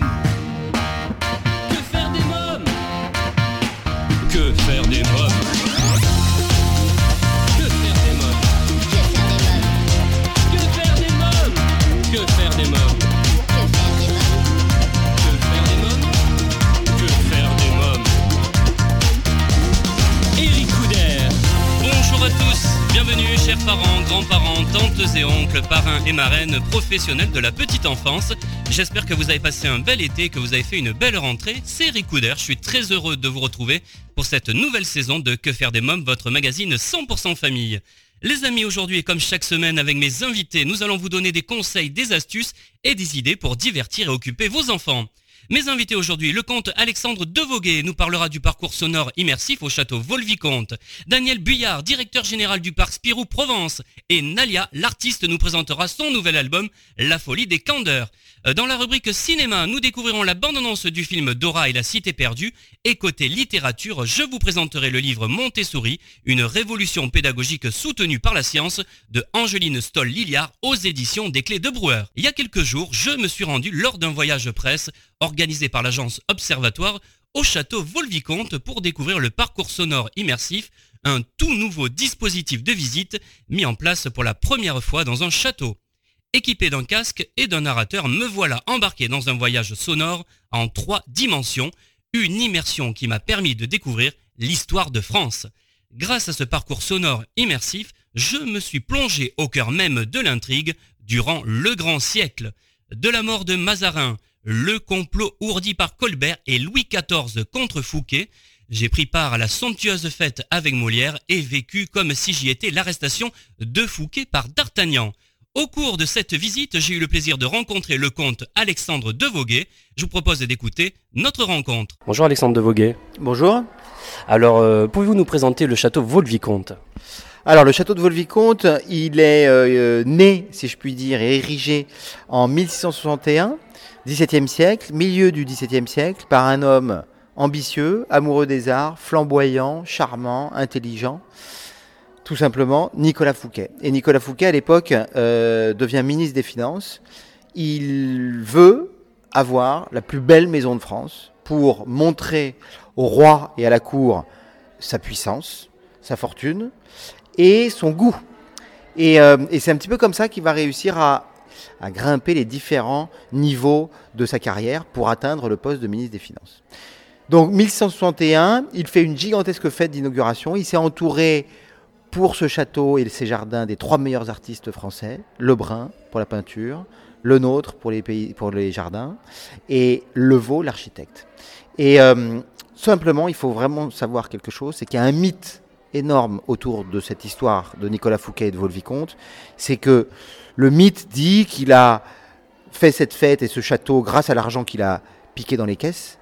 mômes professionnels de la petite enfance. J'espère que vous avez passé un bel été, que vous avez fait une belle rentrée. C'est Eric Couder, je suis très heureux de vous retrouver pour cette nouvelle saison de Que faire des mômes, votre magazine 100% famille. Les amis, aujourd'hui et comme chaque semaine avec mes invités, nous allons vous donner des conseils, des astuces et des idées pour divertir et occuper vos enfants. Mes invités aujourd'hui, le comte Alexandre Devoguet nous parlera du parcours sonore immersif au château Volvicomte. Daniel Buyard, directeur général du parc Spirou Provence. Et Nalia, l'artiste, nous présentera son nouvel album, La folie des candeurs. Euh, Dans la rubrique cinéma, nous découvrirons la bande-annonce du film Dora et la cité perdue. Et côté littérature, je vous présenterai le livre Montessori, une révolution pédagogique soutenue par la science de Angeline Stoll-Liliard aux éditions des Clés de Brouwer. Il y a quelques jours, je me suis rendu lors d'un voyage presse organisé par l'agence Observatoire au château Volvicomte pour découvrir le parcours sonore immersif, un tout nouveau dispositif de visite mis en place pour la première fois dans un château. Équipé d'un casque et d'un narrateur, me voilà embarqué dans un voyage sonore en trois dimensions, une immersion qui m'a permis de découvrir l'histoire de France. Grâce à ce parcours sonore immersif, je me suis plongé au cœur même de l'intrigue durant le grand siècle. De la mort de Mazarin, le complot ourdi par Colbert et Louis XIV contre Fouquet, j'ai pris part à la somptueuse fête avec Molière et vécu comme si j'y étais l'arrestation de Fouquet par D'Artagnan. Au cours de cette visite, j'ai eu le plaisir de rencontrer le comte Alexandre Devoguet. Je vous propose d'écouter notre rencontre. Bonjour Alexandre Devoguet. Bonjour. Alors, euh, pouvez-vous nous présenter le château Vaux-le-Vicomte Alors, le château de Volvicomte, il est euh, né, si je puis dire, et érigé en 1661, XVIIe siècle, milieu du XVIIe siècle, par un homme ambitieux, amoureux des arts, flamboyant, charmant, intelligent, tout simplement Nicolas Fouquet. Et Nicolas Fouquet, à l'époque, euh, devient ministre des Finances. Il veut avoir la plus belle maison de France pour montrer au roi et à la cour sa puissance, sa fortune et son goût. Et, euh, et c'est un petit peu comme ça qu'il va réussir à, à grimper les différents niveaux de sa carrière pour atteindre le poste de ministre des Finances. Donc 1161, il fait une gigantesque fête d'inauguration. Il s'est entouré pour ce château et ses jardins des trois meilleurs artistes français, Lebrun pour la peinture, Le Nôtre pour les, jardins et Levaux l'architecte. Et euh, simplement, il faut vraiment savoir quelque chose, c'est qu'il y a un mythe énorme autour de cette histoire de Nicolas Fouquet et de Vaux-le-Vicomte, c'est que le mythe dit qu'il a fait cette fête et ce château grâce à l'argent qu'il a piqué dans les caisses,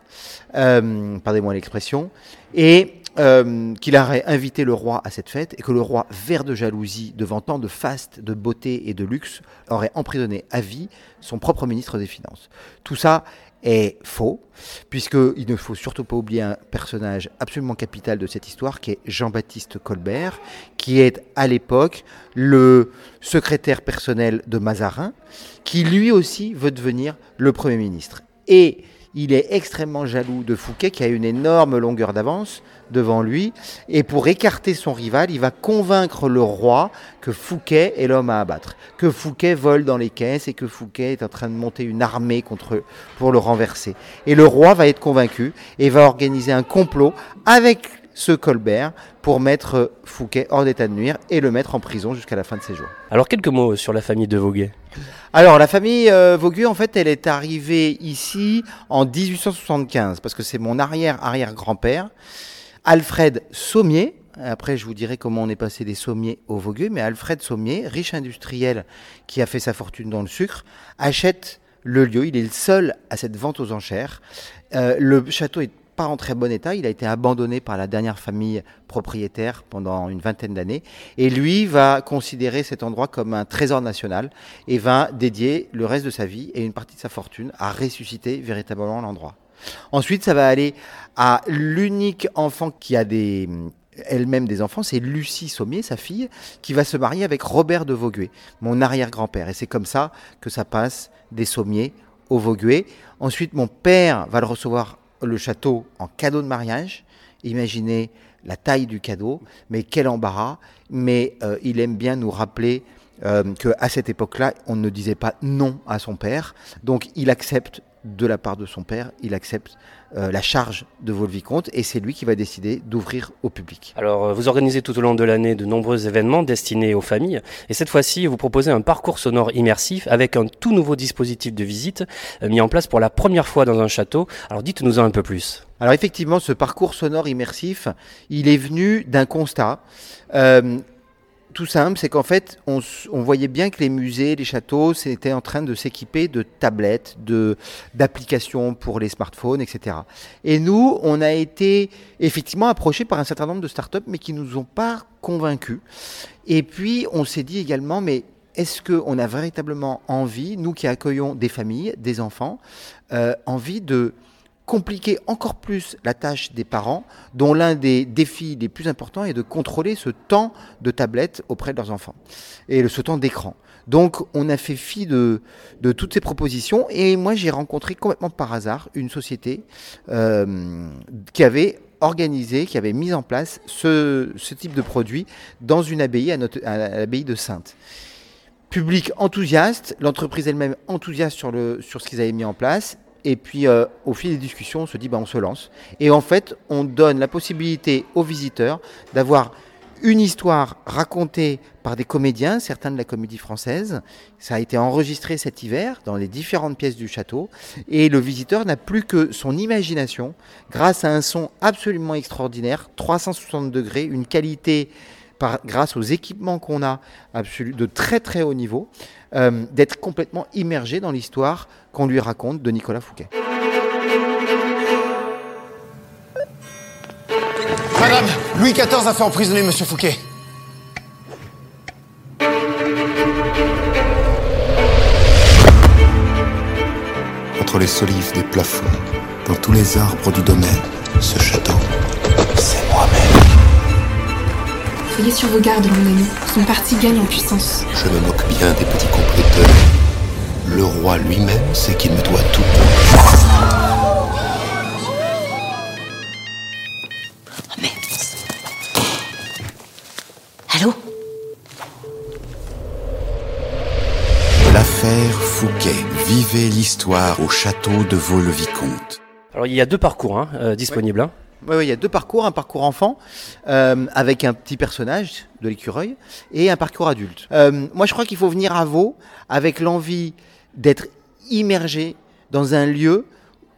euh, pardonnez-moi l'expression, et euh, qu'il aurait invité le roi à cette fête et que le roi, vert de jalousie devant tant de faste, de beauté et de luxe, aurait emprisonné à vie son propre ministre des Finances. Tout ça est faux, puisqu'il ne faut surtout pas oublier un personnage absolument capital de cette histoire, qui est Jean-Baptiste Colbert, qui est à l'époque le secrétaire personnel de Mazarin, qui lui aussi veut devenir le Premier ministre. Et il est extrêmement jaloux de Fouquet, qui a une énorme longueur d'avance devant lui. Et pour écarter son rival, il va convaincre le roi que Fouquet est l'homme à abattre, que Fouquet vole dans les caisses et que Fouquet est en train de monter une armée contre eux pour le renverser. Et le roi va être convaincu et va organiser un complot avec ce Colbert pour mettre Fouquet hors d'état de nuire et le mettre en prison jusqu'à la fin de ses jours. Alors, quelques mots sur la famille de Voguet. Alors, la famille euh, en fait, elle est arrivée ici en 1875, parce que c'est mon arrière-arrière-grand-père, Alfred Sommier. Après, je vous dirai comment on est passé des Sommiers aux Vaugueux, mais Alfred Sommier, riche industriel qui a fait sa fortune dans le sucre, achète le lieu. Il est le seul à cette vente aux enchères. Euh, le château est en très bon état. Il a été abandonné par la dernière famille propriétaire pendant une vingtaine d'années. Et lui va considérer cet endroit comme un trésor national et va dédier le reste de sa vie et une partie de sa fortune à ressusciter véritablement l'endroit. Ensuite, ça va aller à l'unique enfant qui a des elle-même des enfants, c'est Lucie Sommier, sa fille, qui va se marier avec Robert de Vauguet, mon arrière-grand-père. Et c'est comme ça que ça passe des Sommiers au Vauguet. Ensuite, mon père va le recevoir le château en cadeau de mariage. Imaginez la taille du cadeau, mais quel embarras. Mais euh, il aime bien nous rappeler euh, qu'à cette époque-là, on ne disait pas non à son père. Donc il accepte de la part de son père, il accepte euh, la charge de Vaux-le-Vicomte et c'est lui qui va décider d'ouvrir au public. Alors euh, vous organisez tout au long de l'année de nombreux événements destinés aux familles et cette fois-ci vous proposez un parcours sonore immersif avec un tout nouveau dispositif de visite euh, mis en place pour la première fois dans un château. Alors dites-nous en un peu plus. Alors effectivement, ce parcours sonore immersif, il est venu d'un constat tout simple, c'est qu'en fait, on, voyait bien que les musées, les châteaux, c'était en train de s'équiper de tablettes, de d'applications pour les smartphones, etc. Et nous, on a été effectivement approchés par un certain nombre de startups, mais qui nous ont pas convaincus. Et puis, on s'est dit également, mais est-ce qu'on a véritablement envie, nous qui accueillons des familles, des enfants, euh, envie de compliquer encore plus la tâche des parents, dont l'un des défis les plus importants est de contrôler ce temps de tablette auprès de leurs enfants et ce temps d'écran. Donc on a fait fi de, toutes ces propositions et moi j'ai rencontré complètement par hasard une société euh, qui avait organisé, qui avait mis en place ce, type de produit dans une abbaye, à, l'abbaye de Sainte public enthousiaste, l'entreprise elle-même enthousiaste sur ce qu'ils avaient mis en place, et puis, euh, au fil des discussions, on se dit, bah, on se lance. Et en fait, on donne la possibilité aux visiteurs d'avoir une histoire racontée par des comédiens, certains de la comédie française. Ça a été enregistré cet hiver dans les différentes pièces du château. Et le visiteur n'a plus que son imagination grâce à un son absolument extraordinaire, 360 degrés, une qualité grâce aux équipements qu'on a de très très haut niveau, euh, d'être complètement immergé dans l'histoire qu'on lui raconte de Nicolas Fouquet. Madame, Louis XIV a fait emprisonner Monsieur Fouquet. Entre les solives des plafonds, dans tous les arbres du domaine, ce château, c'est moi-même. Soyez sur vos gardes, mon ami. Son parti gagne en puissance. Je me moque bien des petits comploteurs. Le roi lui-même sait qu'il me doit tout. Oh merde. Allô L'affaire Fouquet. Vivez l'histoire au château de Vaux-le-Vicomte. Alors il y a deux parcours hein, euh, disponibles. Hein. Oui, il y a deux parcours, un parcours enfant euh, avec un petit personnage de l'écureuil et un parcours adulte. Euh, moi, je crois qu'il faut venir à Vaux avec l'envie d'être immergé dans un lieu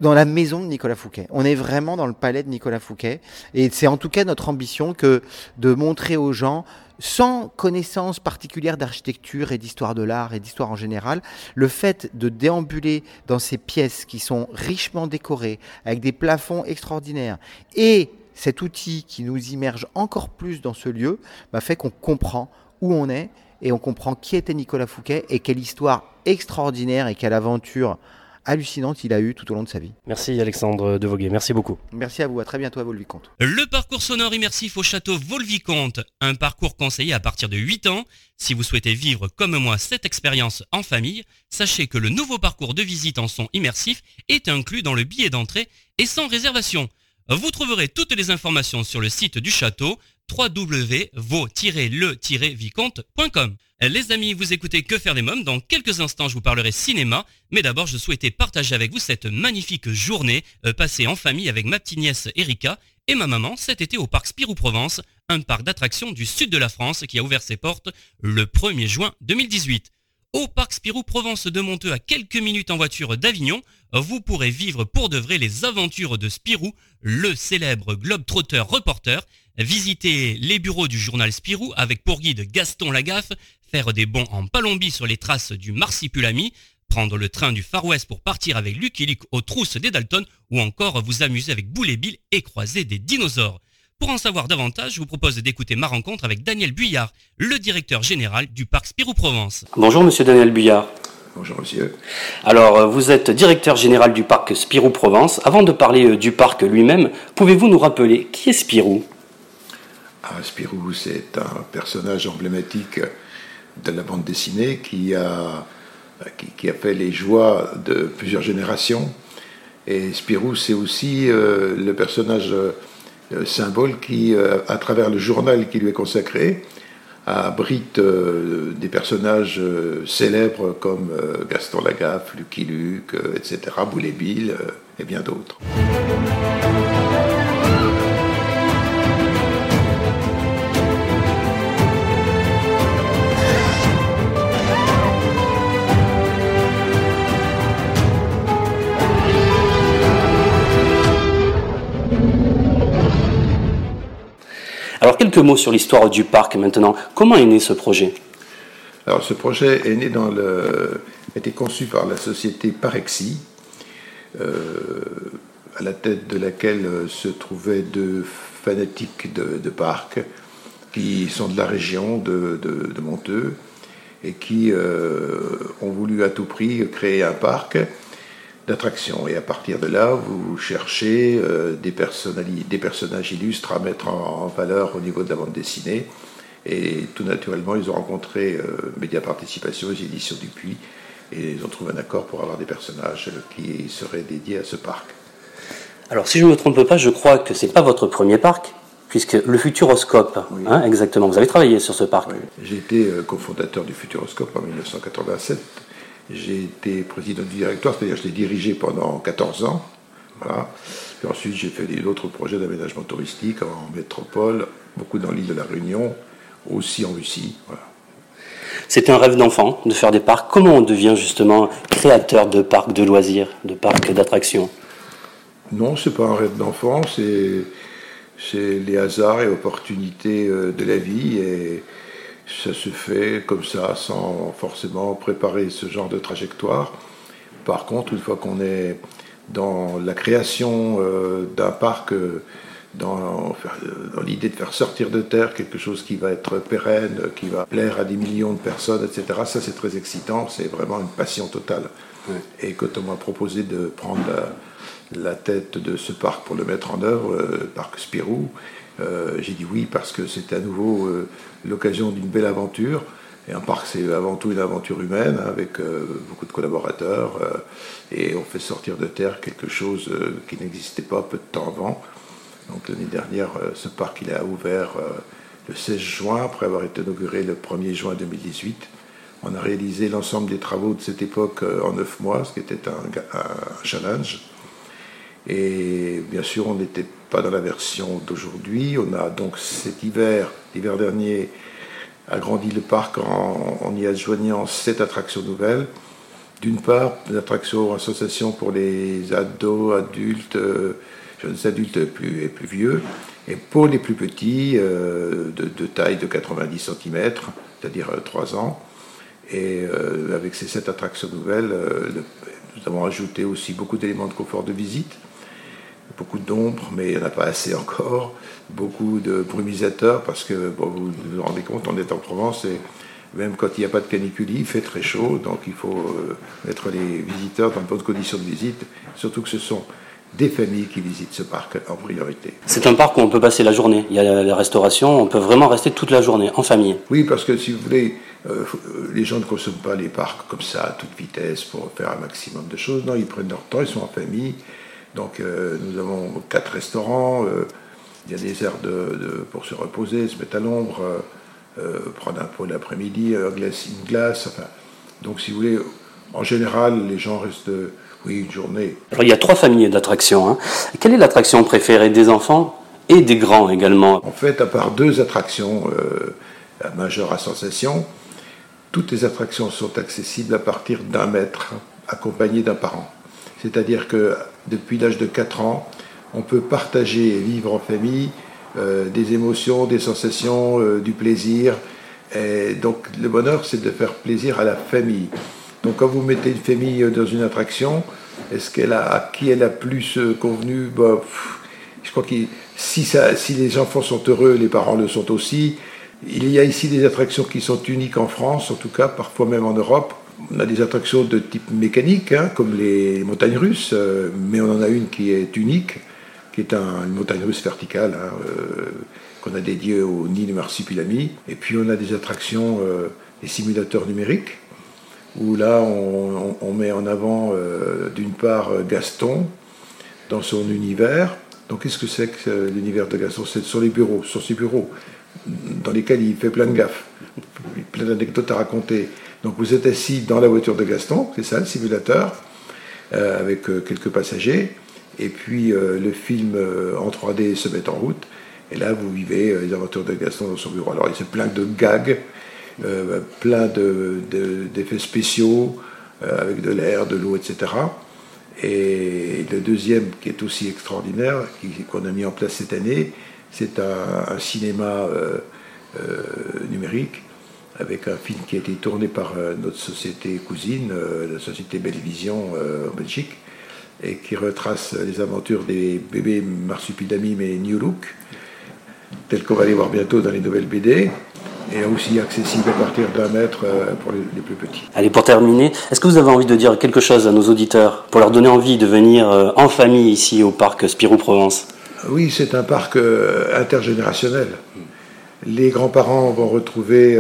dans la maison de Nicolas Fouquet. On est vraiment dans le palais de Nicolas Fouquet. Et c'est en tout cas notre ambition que de montrer aux gens, sans connaissance particulière d'architecture et d'histoire de l'art et d'histoire en général, le fait de déambuler dans ces pièces qui sont richement décorées, avec des plafonds extraordinaires, et cet outil qui nous immerge encore plus dans ce lieu, bah, fait qu'on comprend où on est et on comprend qui était Nicolas Fouquet et quelle histoire extraordinaire et quelle aventure hallucinante il a eu tout au long de sa vie. Merci Alexandre de Voguet, merci beaucoup. Merci à vous, à très bientôt à Volvicomte. Le parcours sonore immersif au château Volvicomte, un parcours conseillé à partir de 8 ans. Si vous souhaitez vivre comme moi cette expérience en famille, sachez que le nouveau parcours de visite en son immersif est inclus dans le billet d'entrée et sans réservation. Vous trouverez toutes les informations sur le site du château www.vaux-le-vicomte.com. Les amis, vous écoutez Que faire des mômes Dans quelques instants, je vous parlerai cinéma. Mais d'abord, je souhaitais partager avec vous cette magnifique journée euh, passée en famille avec ma petite nièce Erika et ma maman cet été au parc Spirou-Provence, un parc d'attractions du sud de la France qui a ouvert ses portes le 1er juin 2018. Au parc Spirou Provence de Monteux à quelques minutes en voiture d'Avignon, vous pourrez vivre pour de vrai les aventures de Spirou, le célèbre globe-trotteur reporter, visiter les bureaux du journal Spirou avec pour guide Gaston Lagaffe, faire des bons en Palombie sur les traces du Marsipulami, prendre le train du Far West pour partir avec Lucky Luke aux trousses des Dalton ou encore vous amuser avec Boule et Bill et croiser des dinosaures. Pour en savoir davantage, je vous propose d'écouter ma rencontre avec Daniel Buyard, le directeur général du parc Spirou Provence. Bonjour monsieur Daniel Buyard. Bonjour monsieur. Alors, euh, vous êtes directeur général du parc Spirou Provence. Avant de parler euh, du parc lui-même, pouvez-vous nous rappeler qui est Spirou? Spirou, c'est un personnage emblématique de la bande dessinée qui a qui, fait les joies de plusieurs générations. Et Spirou, c'est aussi le personnage symbole qui, à travers le journal qui lui est consacré, abrite des personnages célèbres comme Gaston Lagaffe, Lucky Luke, etc., Boulet Bill et bien d'autres. Alors quelques mots sur l'histoire du parc maintenant. Comment est né ce projet? Alors ce projet est né dans le, a été conçu par la société Parexi, euh, à la tête de laquelle se trouvaient deux fanatiques de, parcs qui sont de la région de, Monteux et qui euh, ont voulu à tout prix créer un parc d'attraction. Et à partir de là, vous cherchez euh, des, des personnages illustres à mettre en, valeur au niveau de la bande dessinée. Et tout naturellement, ils ont rencontré euh, Média Participation, les éditions Dupuis, et ils ont trouvé un accord pour avoir des personnages qui seraient dédiés à ce parc. Alors, si je ne me trompe pas, je crois que ce n'est pas votre premier parc, puisque le Futuroscope, hein, exactement, vous avez travaillé sur ce parc. J'ai été euh, cofondateur du Futuroscope en 1987 j'ai été président du directoire, c'est-à-dire je l'ai dirigé pendant 14 ans. Voilà. Puis ensuite, j'ai fait d'autres projets d'aménagement touristique en métropole, beaucoup dans l'île de la Réunion, aussi en Russie. Voilà. C'était un rêve d'enfant de faire des parcs. Comment on devient justement créateur de parcs de loisirs, de parcs d'attractions? Non, c'est pas un rêve d'enfant, c'est les hasards et opportunités euh, de la vie. Et ça se fait comme ça, sans forcément préparer ce genre de trajectoire. Par contre, une fois qu'on est dans la création euh, d'un parc, euh, dans, l'idée de faire sortir de terre quelque chose qui va être pérenne, qui va plaire à des millions de personnes, etc., ça c'est très excitant, c'est vraiment une passion totale. Et quand on m'a proposé de prendre la, tête de ce parc pour le mettre en œuvre, le euh, parc Spirou, j'ai dit oui parce que c'était à nouveau l'occasion d'une belle aventure. Et un parc, c'est avant tout une aventure humaine avec euh, beaucoup de collaborateurs. Euh, et on fait sortir de terre quelque chose euh, qui n'existait pas peu de temps avant. Donc l'année dernière, ce parc il a ouvert le 16 juin, après avoir été inauguré le 1er juin 2018. On a réalisé l'ensemble des travaux de cette époque en neuf mois, ce qui était un, un challenge. Et bien sûr, on n'était pas dans la version d'aujourd'hui. On a donc cet hiver, l'hiver dernier, agrandi le parc en, y adjoignant sept attractions nouvelles. D'une part, des attractions, associations pour les ados, adultes, euh, jeunes adultes plus, et plus vieux, et pour les plus petits, euh, de, taille de 90 cm, c'est-à-dire 3 euh, ans. Et avec ces sept attractions nouvelles, nous avons ajouté aussi beaucoup d'éléments de confort de visite beaucoup d'ombre, mais il n'y en a pas assez encore. Beaucoup de brumisateurs, parce que vous vous rendez compte, on est en Provence et même quand il n'y a pas de canicule, il fait très chaud, donc il faut euh, mettre les visiteurs dans de bonnes conditions de visite, surtout que ce sont des familles qui visitent ce parc en priorité. C'est un parc où on peut passer la journée. Il y a la restauration, on peut vraiment rester toute la journée en famille. Oui, parce que si vous voulez, euh, les gens ne consomment pas les parcs comme ça à toute vitesse pour faire un maximum de choses. Non, ils prennent leur temps, ils sont en famille. Donc euh, nous avons quatre restaurants, euh, il y a des aires de, pour se reposer, se mettre à l'ombre, euh, prendre un pot l'après-midi, une glace. Enfin, donc si vous voulez, en général, les gens restent, oui, une journée. Alors il y a trois familles d'attractions. Hein. Quelle est l'attraction préférée des enfants et des grands également? En fait, à part deux attractions majeures à sensation, toutes les attractions sont accessibles à partir d'un mètre, accompagné d'un parent. C'est-à-dire que depuis l'âge de 4 ans, on peut partager et vivre en famille euh, des émotions, des sensations, euh, du plaisir. Et donc le bonheur, c'est de faire plaisir à la famille. Donc quand vous mettez une famille dans une attraction, est-ce qu'elle a, à qui elle a plus euh, convenu? Bah, Je crois que si, si les enfants sont heureux, les parents le sont aussi. Il y a ici des attractions qui sont uniques en France, en tout cas, parfois même en Europe. On a des attractions de type mécanique, hein, comme les montagnes russes, euh, mais on en a une qui est unique, qui est une montagne russe verticale, hein, euh, qu'on a dédiée au nid de Marsupilami. Et puis on a des attractions, euh, des simulateurs numériques, où là on, met en avant d'une part Gaston dans son univers. Donc qu'est-ce que c'est que l'univers de Gaston? C'est sur les bureaux, sur ses bureaux, dans lesquels il fait plein de gaffes, plein d'anecdotes à raconter. Donc vous êtes assis dans la voiture de Gaston, c'est ça le simulateur, avec quelques passagers. Et puis euh, le film euh, en 3D se met en route. Et là, vous vivez euh, les aventures de Gaston dans son bureau. Alors, il y a plein de gags, plein d'effets spéciaux, avec de l'air, de l'eau, etc. Et le deuxième, qui est aussi extraordinaire, qu'on a mis en place cette année, c'est un, cinéma numérique avec un film qui a été tourné par notre société cousine, la société Bellevision en Belgique, et qui retrace les aventures des bébés marsupilami et New Look, tel qu'on va les voir bientôt dans les nouvelles BD, et aussi accessible à partir d'un mètre euh, pour les, plus petits. Allez, pour terminer, est-ce que vous avez envie de dire quelque chose à nos auditeurs pour leur donner envie de venir euh, en famille ici au parc Spirou-Provence Oui, c'est un parc euh, intergénérationnel. Les grands-parents vont retrouver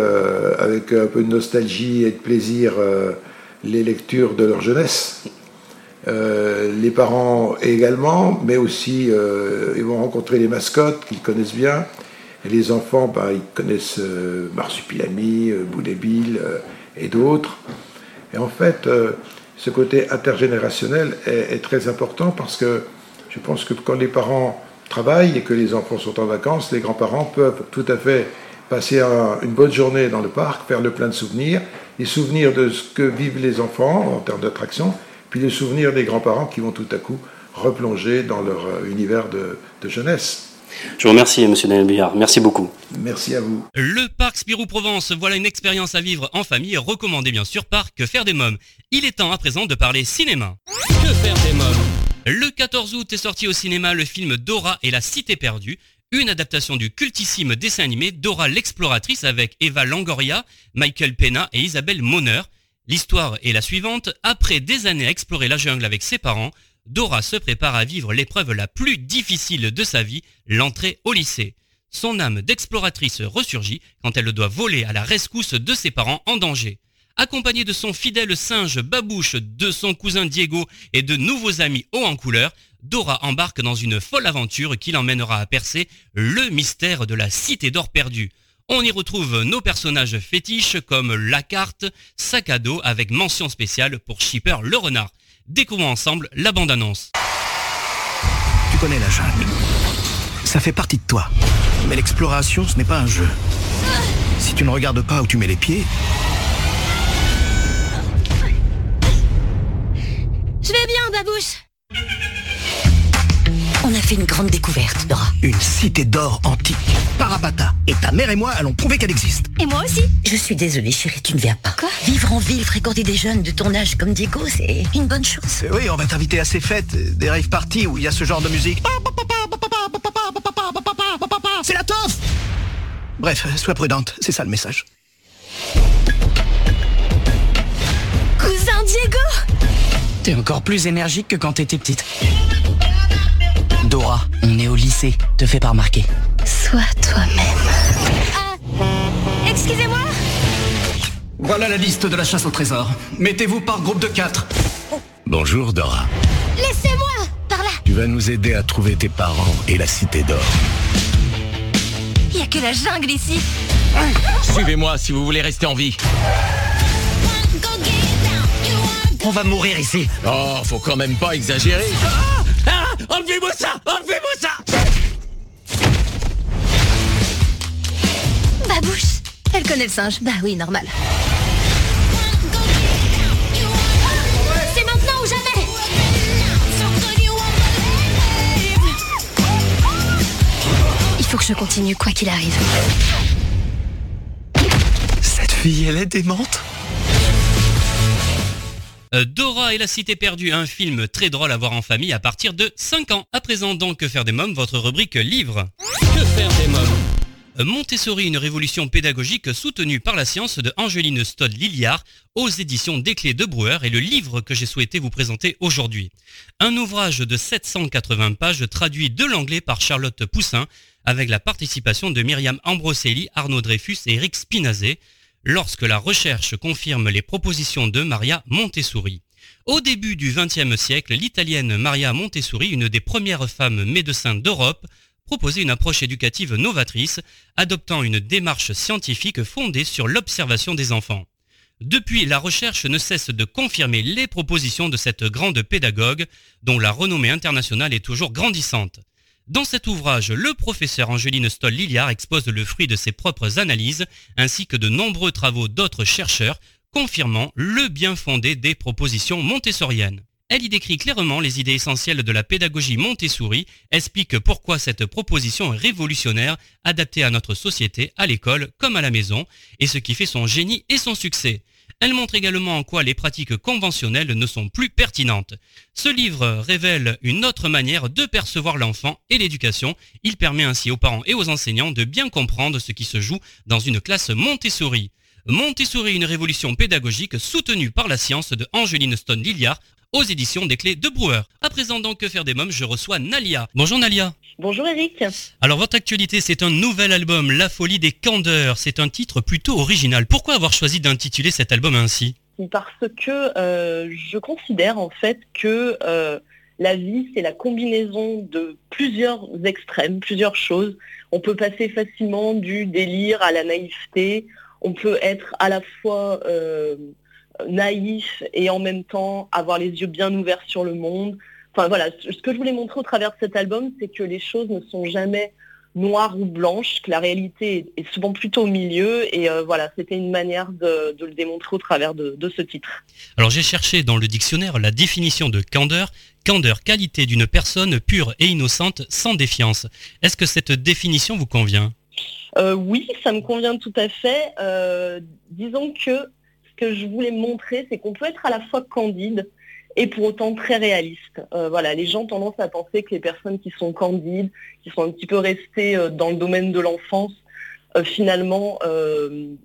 avec un peu de nostalgie et de plaisir les lectures de leur jeunesse euh, les parents également, mais aussi euh, ils vont rencontrer les mascottes qu'ils connaissent bien. Et les enfants, ben, ils connaissent euh, Marsupilami, Boudébile et d'autres. Et en fait, ce côté intergénérationnel est, très important parce que je pense que quand les parents travaillent et que les enfants sont en vacances, les grands-parents peuvent tout à fait passer une bonne journée dans le parc, faire le plein de souvenirs, les souvenirs de ce que vivent les enfants en termes d'attraction, puis les souvenirs des grands-parents qui vont tout à coup replonger dans leur euh, univers de, jeunesse. Je vous remercie, Monsieur Daniel Billard. Merci beaucoup. Merci à vous. Le parc Spirou Provence, voilà une expérience à vivre en famille, recommandée bien sûr par Que faire des mômes. Il est temps à présent de parler cinéma. Que faire des mômes? Le 14 août est sorti au cinéma le film Dora et la Cité perdue, une adaptation du cultissime dessin animé Dora l'exploratrice avec Eva Langoria, Michael Pena et Isabelle Moner. L'histoire est la suivante. Après des années à explorer la jungle avec ses parents, Dora se prépare à vivre l'épreuve la plus difficile de sa vie, l'entrée au lycée. Son âme d'exploratrice ressurgit quand elle doit voler à la rescousse de ses parents en danger. Accompagnée de son fidèle singe Babouche, de son cousin Diego et de nouveaux amis hauts en couleur, Dora embarque dans une folle aventure qui l'emmènera à percer le mystère de la cité d'or perdue. On y retrouve nos personnages fétiches comme la carte, sac à dos avec mention spéciale pour Shipper le renard. Découvrons ensemble la bande-annonce. Tu connais la jungle. Ça fait partie de toi. Mais l'exploration, ce n'est pas un jeu. Si tu ne regardes pas où tu mets les pieds... Je vais bien, Babouche on a fait une grande découverte, Dora. Une cité d'or antique. Parapata. Et ta mère et moi allons prouver qu'elle existe. Et moi aussi. Je suis désolée, chérie, tu ne viens pas. Quoi Vivre en ville, fréquenter des jeunes de ton âge comme Diego, c'est une bonne chose. Oui, on va t'inviter à ces fêtes, des rave parties où il y a ce genre de musique. C'est la toffe Bref, sois prudente, c'est ça le message. Cousin Diego T'es encore plus énergique que quand t'étais petite. Dora, on est au lycée, te fais pas remarquer. Sois toi-même. Ah, excusez-moi Voilà la liste de la chasse au trésor. Mettez-vous par groupe de quatre. Bonjour Dora. Laissez-moi Par là Tu vas nous aider à trouver tes parents et la cité d'or. Il y a que la jungle ici. Suivez-moi si vous voulez rester en vie. On va mourir ici. Oh, faut quand même pas exagérer. Ah ah Enlevez-moi ça Enlevez-moi ça Babouche Elle connaît le singe. Bah oui, normal. C'est maintenant ou jamais Il faut que je continue, quoi qu'il arrive. Cette fille, elle est démente Dora et la cité perdue, un film très drôle à voir en famille à partir de 5 ans. À présent donc, Que faire des mômes, votre rubrique livre. Que faire des mômes euh, Montessori, une révolution pédagogique soutenue par la science de Angeline Stodd-Liliard aux éditions des Clés de Brouwer est le livre que j'ai souhaité vous présenter aujourd'hui. Un ouvrage de 780 pages traduit de l'anglais par Charlotte Poussin avec la participation de Myriam Ambroselli, Arnaud Dreyfus et Eric Spinazet. Lorsque la recherche confirme les propositions de Maria Montessori. Au début du XXe siècle, l'italienne Maria Montessori, une des premières femmes médecins d'Europe, proposait une approche éducative novatrice, adoptant une démarche scientifique fondée sur l'observation des enfants. Depuis, la recherche ne cesse de confirmer les propositions de cette grande pédagogue, dont la renommée internationale est toujours grandissante. Dans cet ouvrage, le professeur Angeline Stoll-Liliard expose le fruit de ses propres analyses, ainsi que de nombreux travaux d'autres chercheurs, confirmant le bien fondé des propositions montessoriennes. Elle y décrit clairement les idées essentielles de la pédagogie Montessori, explique pourquoi cette proposition est révolutionnaire, adaptée à notre société, à l'école comme à la maison, et ce qui fait son génie et son succès. Elle montre également en quoi les pratiques conventionnelles ne sont plus pertinentes. Ce livre révèle une autre manière de percevoir l'enfant et l'éducation. Il permet ainsi aux parents et aux enseignants de bien comprendre ce qui se joue dans une classe Montessori. Montessori, une révolution pédagogique soutenue par la science de Angeline Stone-Lilliard aux éditions des Clés de Brouwer. À présent donc, que faire des mômes, je reçois Nalia. Bonjour Nalia. Bonjour Eric. Alors votre actualité, c'est un nouvel album, La folie des candeurs. C'est un titre plutôt original. Pourquoi avoir choisi d'intituler cet album ainsi? Parce que euh, je considère en fait que euh, la vie, c'est la combinaison de plusieurs extrêmes, plusieurs choses. On peut passer facilement du délire à la naïveté. On peut être à la fois... Euh, naïf et en même temps avoir les yeux bien ouverts sur le monde. Enfin voilà, ce que je voulais montrer au travers de cet album, c'est que les choses ne sont jamais noires ou blanches, que la réalité est souvent plutôt au milieu. Et euh, voilà, c'était une manière de, le démontrer au travers de, ce titre. Alors j'ai cherché dans le dictionnaire la définition de candeur. Candeur, qualité d'une personne pure et innocente, sans défiance. Est-ce que cette définition vous convient? Euh, Oui, ça me convient tout à fait. Euh, disons que que je voulais montrer, c'est qu'on peut être à la fois candide et pour autant très réaliste. Euh, voilà, les gens ont tendance à penser que les personnes qui sont candides, qui sont un petit peu restées euh, dans le domaine de l'enfance, euh, finalement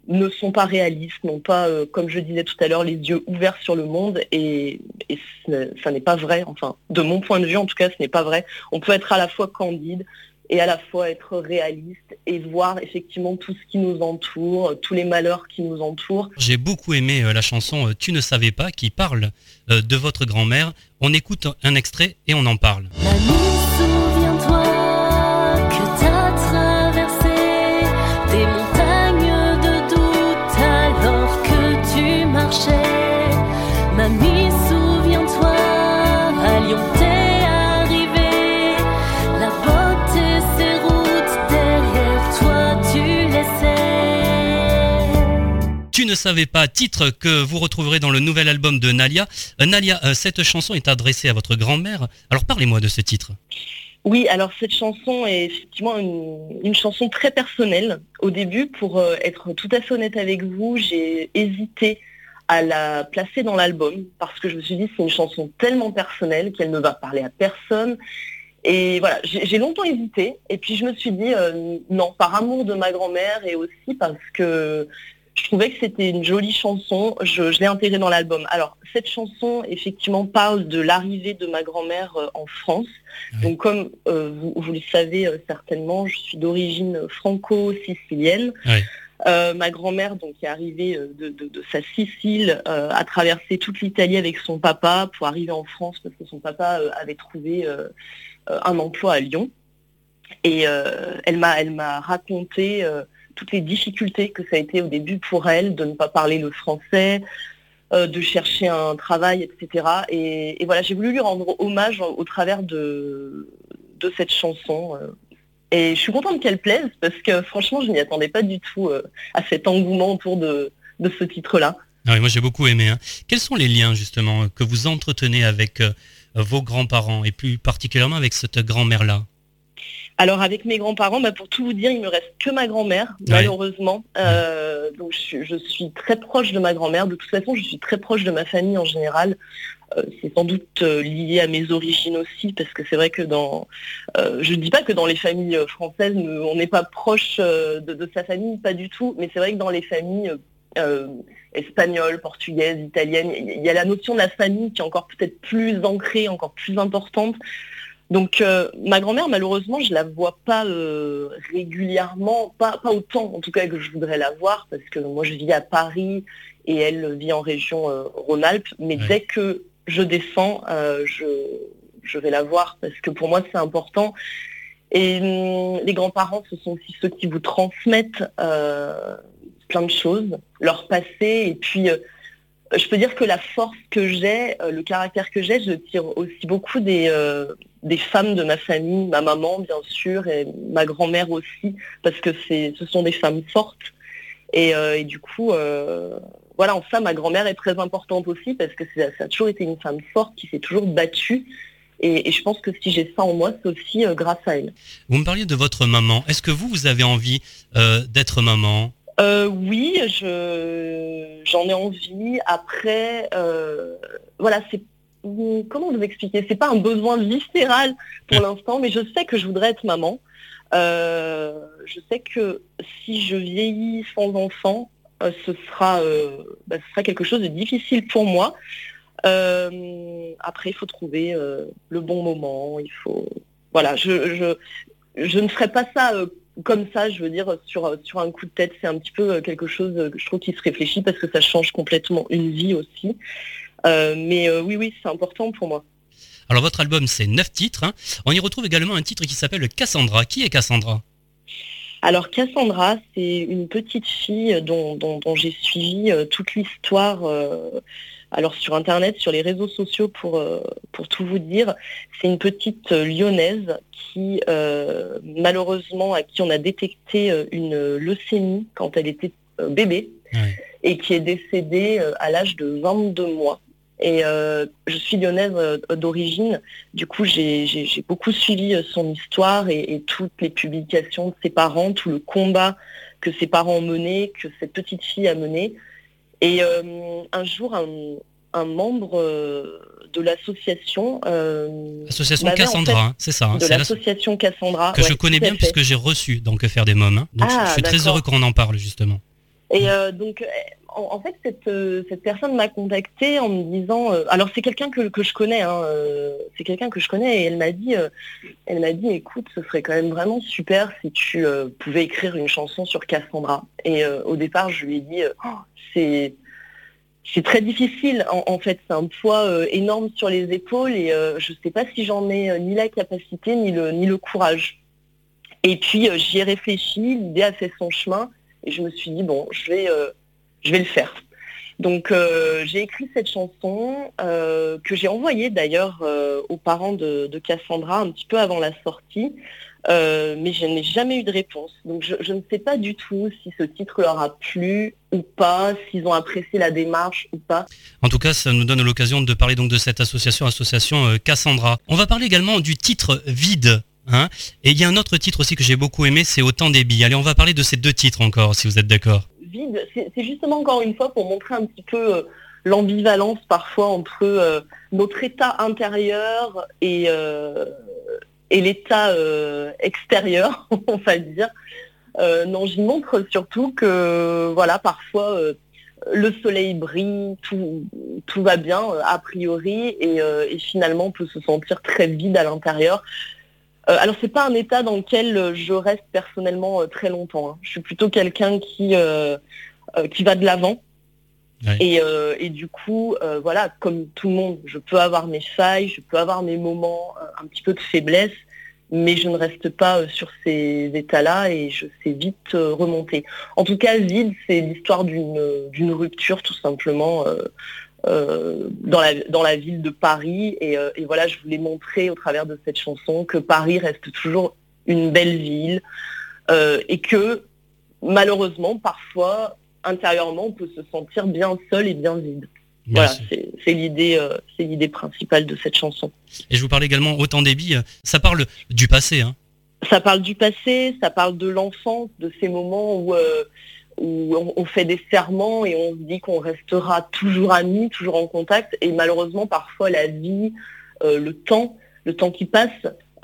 ne sont pas réalistes, n'ont pas, comme je disais tout à l'heure, les yeux ouverts sur le monde et, et ça n'est pas vrai. Enfin, de mon point de vue, en tout cas, ce n'est pas vrai. On peut être à la fois candide, et à la fois être réaliste et voir effectivement tout ce qui nous entoure, tous les malheurs qui nous entourent. J'ai beaucoup aimé euh, la chanson euh, Tu ne savais pas qui parle euh, de votre grand-mère. On écoute un extrait et on en parle. Ne pas, titre que vous retrouverez dans le nouvel album de Nalia. Euh, Nalia, euh, cette chanson est adressée à votre grand-mère. Alors parlez-moi de ce titre. Oui, alors cette chanson est effectivement une, chanson très personnelle. Au début, pour euh, être tout à fait honnête avec vous, j'ai hésité à la placer dans l'album parce que je me suis dit c'est une chanson tellement personnelle qu'elle ne va parler à personne. Et voilà, j'ai longtemps hésité et puis je me suis dit non, par amour de ma grand-mère et aussi parce que je trouvais que c'était une jolie chanson. Je, l'ai intégrée dans l'album. Alors, cette chanson, effectivement, parle de l'arrivée de ma grand-mère euh, en France. Donc, comme euh, vous, le savez euh, certainement, je suis d'origine franco-sicilienne. ma grand-mère donc est arrivée de, sa Sicile, a traversé toute l'Italie avec son papa pour arriver en France parce que son papa avait trouvé un emploi à Lyon. Et elle m'a elle m'a raconté toutes les difficultés que ça a été au début pour elle de ne pas parler le français, euh, de chercher un travail, etc. Et, voilà, j'ai voulu lui rendre hommage au, travers de, cette chanson. Euh. et je suis contente qu'elle plaise parce que franchement, je n'y attendais pas du tout euh, à cet engouement autour de, ce titre-là. Ah oui, moi j'ai beaucoup aimé. Hein. Quels sont les liens justement que vous entretenez avec vos grands-parents et plus particulièrement avec cette grand-mère-là? Alors avec mes grands-parents, bah, pour tout vous dire, il me reste que ma grand-mère, malheureusement. Euh, donc je, suis très proche de ma grand-mère. De toute façon, je suis très proche de ma famille en général. Euh, c'est sans doute euh, lié à mes origines aussi, parce que c'est vrai que dans, je ne dis pas que dans les familles françaises, on n'est pas proche de, sa famille, pas du tout, mais c'est vrai que dans les familles espagnoles, portugaises, italiennes, il y a la notion de la famille qui est encore peut-être plus ancrée, encore plus importante. Donc euh, ma grand-mère, malheureusement, je la vois pas euh, régulièrement, pas, pas autant en tout cas que je voudrais la voir, parce que moi je vis à Paris et elle vit en région euh, Rhône-Alpes. Mais dès que je descends, je, je vais la voir, parce que pour moi c'est important. Et hum, les grands-parents, ce sont aussi ceux qui vous transmettent plein de choses, leur passé, et puis je peux dire que la force que j'ai, le caractère que j'ai, je tire aussi beaucoup des, euh, des femmes de ma famille, ma maman bien sûr, et ma grand-mère aussi, parce que c'est, ce sont des femmes fortes. Et, euh, et du coup, euh, voilà, en ça, ma grand-mère est très importante aussi, parce que ça a toujours été une femme forte qui s'est toujours battue. Et, et je pense que si j'ai ça en moi, c'est aussi euh, grâce à elle. Vous me parliez de votre maman. Est-ce que vous, vous avez envie d'être maman? Oui, je j'en ai envie. Après, voilà, c'est comment vous expliquer? C'est pas un besoin viscéral pour l'instant, mais je sais que je voudrais être maman. Euh, je sais que si je vieillis sans enfant, euh, ce sera euh, bah, ce sera quelque chose de difficile pour moi. Après, il faut trouver le bon moment. Il faut voilà, je, je ne ferai pas ça comme ça, je veux dire, sur, sur un coup de tête. C'est un petit peu quelque chose que je trouve qui se réfléchit parce que ça change complètement une vie aussi. Euh, mais euh, oui, oui, c'est important pour moi. Alors votre album, c'est neuf titres. hein. On y retrouve également un titre qui s'appelle Cassandra. Qui est Cassandra? Alors Cassandra, c'est une petite fille dont, dont- dont j'ai suivi euh, toute l'histoire. euh, alors sur Internet, sur les réseaux sociaux, pour, euh, pour tout vous dire, c'est une petite lyonnaise qui, malheureusement, à qui on a détecté une leucémie quand elle était bébé et qui est décédée à l'âge de 22 mois. Et euh, je suis lyonnaise euh, d'origine, du coup j'ai beaucoup suivi euh, son histoire et, et toutes les publications de ses parents, tout le combat que ses parents ont mené, que cette petite fille a mené. Et euh, un jour, un, un membre de l'association... euh, Association en Cassandra, fait- hein, c'est ça, hein, de l'association Cassandra. que je connais bien puisque j'ai reçu donc faire des mômes. hein. Donc je- Ah, je suis très heureux qu'on en parle justement. Et euh, donc, en, fait, cette, euh, cette personne m'a contactée en me disant, euh, alors c'est quelqu'un que, que je connais, hein, c'est quelqu'un que je connais, et elle m'a dit, elle m'a dit, écoute, ce serait quand même vraiment super si tu pouvais écrire une chanson sur Cassandra. Et au départ, je lui ai dit, Oh, c'est c'est très difficile. En, fait, c'est un poids énorme sur les épaules, et je ne sais pas si j'en ai ni la capacité ni le ni le courage. Et puis j'y ai réfléchi, l'idée a fait son chemin et je me suis dit bon, je vais, euh, je vais le faire. Donc euh, j'ai écrit cette chanson euh, que j'ai envoyée d'ailleurs aux parents de, Cassandra un petit peu avant la sortie, mais je n'ai jamais eu de réponse. Donc je, je ne sais pas du tout si ce titre leur a plu ou pas, s'ils ont apprécié la démarche ou pas. En tout cas, ça nous donne l'occasion de parler donc de cette association, association Cassandra. On va parler également du titre Vide. Hein Et il y a un autre titre aussi que j'ai beaucoup aimé, c'est Autant des billes. Allez, on va parler de ces deux titres encore, si vous êtes d'accord. vide. C'est justement encore une fois pour montrer un petit peu euh, l'ambivalence parfois entre euh, notre état intérieur et, euh, l'état extérieur, on va dire. Non, j'y montre surtout que voilà, parfois le soleil brille, tout, va bien a priori, et finalement on peut se sentir très vide à l'intérieur. Euh, alors c'est pas un état dans lequel euh, je reste personnellement euh, très longtemps. hein. Je suis plutôt quelqu'un qui euh, qui va de l'avant. Et, et du coup, voilà, comme tout le monde, je peux avoir mes failles, je peux avoir mes moments un petit peu de faiblesse, mais je ne reste pas sur ces états-là et je sais vite remonter. En tout cas, vide, c'est l'histoire d'une d'une rupture tout simplement. Euh, dans, la, dans la ville de Paris. Et, euh, et voilà, je voulais montrer au travers de cette chanson que Paris reste toujours une belle ville euh, et que malheureusement, parfois, intérieurement, on peut se sentir bien seul et bien vide. Voilà, c'est l'idée, c'est l'idée principale de cette chanson. Et je vous parle également Autant billes. Ça parle du passé. Hein. Ça parle du passé, ça parle de l'enfance, de ces moments où, où on, fait des serments et on se dit qu'on restera toujours amis, toujours en contact. Et malheureusement, parfois, la vie, euh, le temps, le temps qui passe,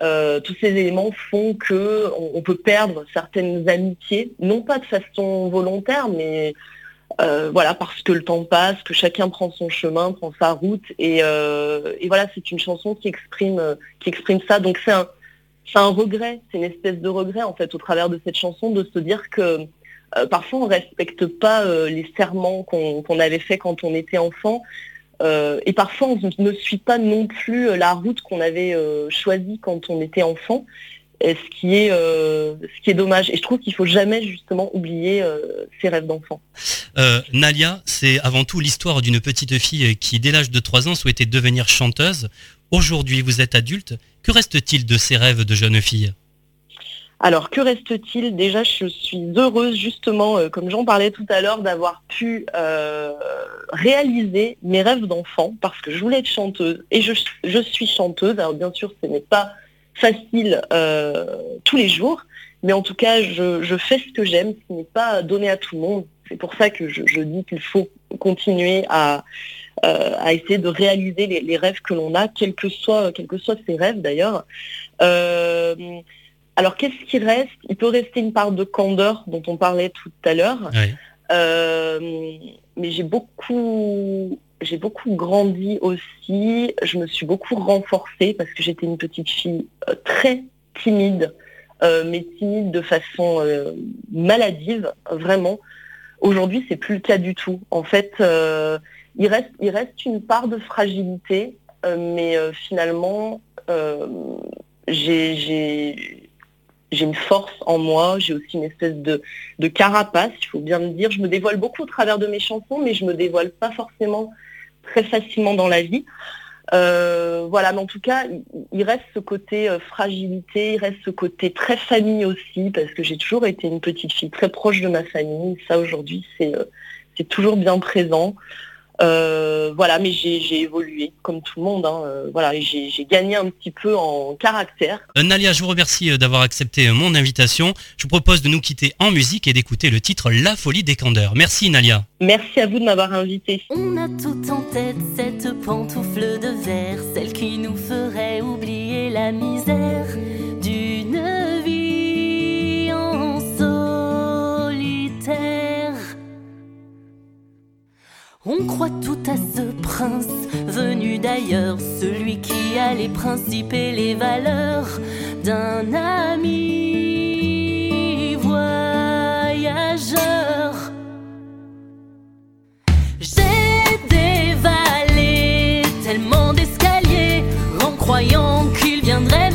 euh, tous ces éléments font que on, peut perdre certaines amitiés, non pas de façon volontaire, mais Euh, voilà, parce que le temps passe, que chacun prend son chemin, prend sa route, et, voilà, c'est une chanson qui exprime, qui exprime ça. Donc c'est un regret, c'est une espèce de regret en fait au travers de cette chanson de se dire que euh, parfois on respecte pas euh, les serments qu'on avait fait quand on était enfant, euh, et parfois on ne suit pas non plus la route qu'on avait choisie quand on était enfant. Ce qui est dommage. Et je trouve qu'il faut jamais justement oublier ses rêves d'enfant. Nalia, c'est avant tout l'histoire d'une petite fille qui, dès l'âge de 3 ans, souhaitait devenir chanteuse. Aujourd'hui, vous êtes adulte. Que reste-t-il de ces rêves de jeune fille? Alors, que reste-t-il Déjà, je suis heureuse, justement, euh, comme j'en parlais tout à l'heure, d'avoir pu euh, réaliser mes rêves d'enfant, parce que je voulais être chanteuse, et je, je suis chanteuse. Alors, bien sûr, ce n'est pas facile euh, tous les jours, mais en tout cas, je, je fais ce que j'aime, ce n'est pas donné à tout le monde. C'est pour ça que je, je dis qu'il faut continuer à, à essayer de réaliser les, rêves que l'on a, quels que soient, quels que ces rêves d'ailleurs. Alors qu'est-ce qui reste? Il peut rester une part de candeur dont on parlait tout à l'heure. Euh, mais j'ai beaucoup, j'ai beaucoup grandi aussi. Je me suis beaucoup renforcée parce que j'étais une petite fille euh, très timide, euh, mais timide de façon euh, maladive, vraiment. Aujourd'hui, c'est plus le cas du tout. En fait, il reste, il reste une part de fragilité, mais finalement, j'ai, j'ai, une force en moi, j'ai aussi une espèce de, carapace, il faut bien me dire. Je me dévoile beaucoup au travers de mes chansons, mais je me dévoile pas forcément très facilement dans la vie. Euh, voilà, mais en tout cas, il- reste ce côté euh, fragilité, il reste ce côté très famille aussi, parce que j'ai toujours été une petite fille très proche de ma famille. Ça aujourd'hui, c'est euh, c'est toujours bien présent. Euh, voilà, mais j'ai évolué comme tout le monde. hein, euh, voilà, j'ai gagné un petit peu en caractère. Euh, Nalia, je vous remercie d'avoir accepté mon invitation. Je vous propose de nous quitter en musique et d'écouter le titre La folie des candeurs. Merci Nalia. Merci à vous de m'avoir invité. On a tout en tête, cette pantoufle de verre, celle qui nous ferait On croit tout à ce prince venu d'ailleurs, celui qui a les principes et les valeurs d'un ami voyageur. J'ai dévalé tellement d'escaliers en croyant qu'il viendrait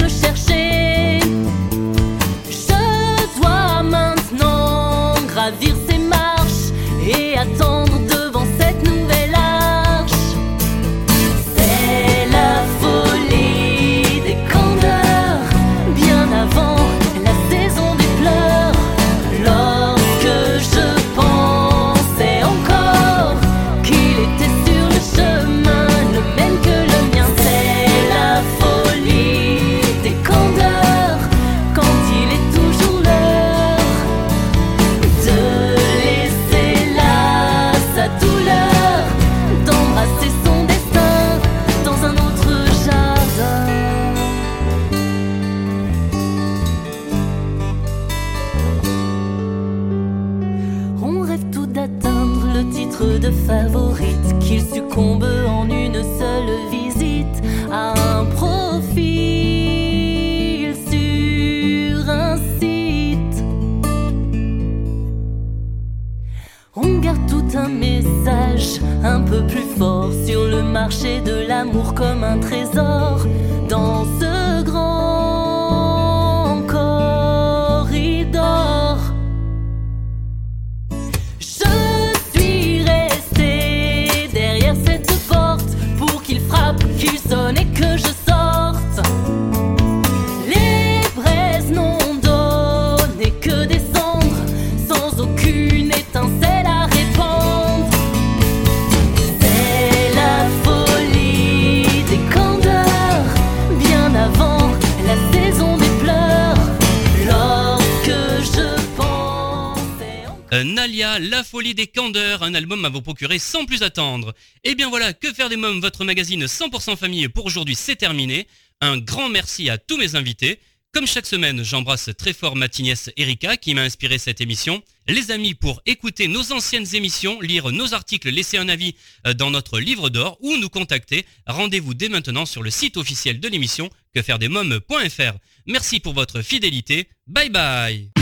La folie des candeurs, un album à vous procurer sans plus attendre. Et bien voilà, que faire des mômes, votre magazine 100% famille pour aujourd'hui, c'est terminé. Un grand merci à tous mes invités. Comme chaque semaine, j'embrasse très fort ma Erika qui m'a inspiré cette émission. Les amis, pour écouter nos anciennes émissions, lire nos articles, laisser un avis euh, dans notre livre d'or ou nous contacter, rendez-vous dès maintenant sur le site officiel de l'émission quefairedesmoms.fr. Merci pour votre fidélité. Bye bye